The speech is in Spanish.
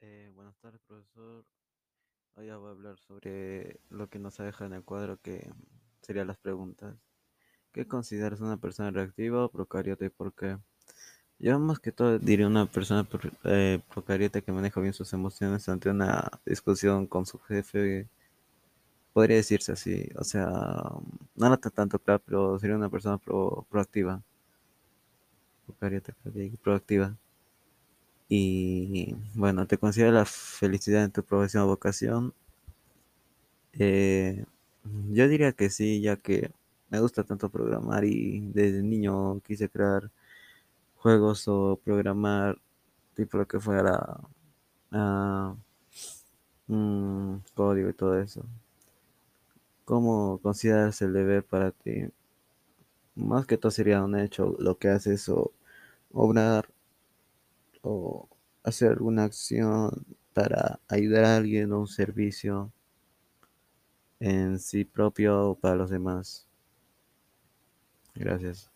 Eh, buenas tardes, profesor. Hoy voy a hablar sobre lo que nos ha dejado en el cuadro, que serían las preguntas. ¿Qué consideras una persona reactiva o procariota y por qué? Yo más que todo diría una persona eh, procariota que maneja bien sus emociones ante una discusión con su jefe. Podría decirse así. O sea, no lo está tanto claro, pero sería una persona pro- proactiva. Procariota, proactiva. Y bueno, ¿te considera la felicidad en tu profesión o vocación? Eh, yo diría que sí, ya que me gusta tanto programar y desde niño quise crear juegos o programar tipo lo que fuera mm, código y todo eso. ¿Cómo consideras el deber para ti? Más que todo sería un hecho lo que haces o obrar o hacer alguna acción para ayudar a alguien o un servicio en sí propio o para los demás. Gracias.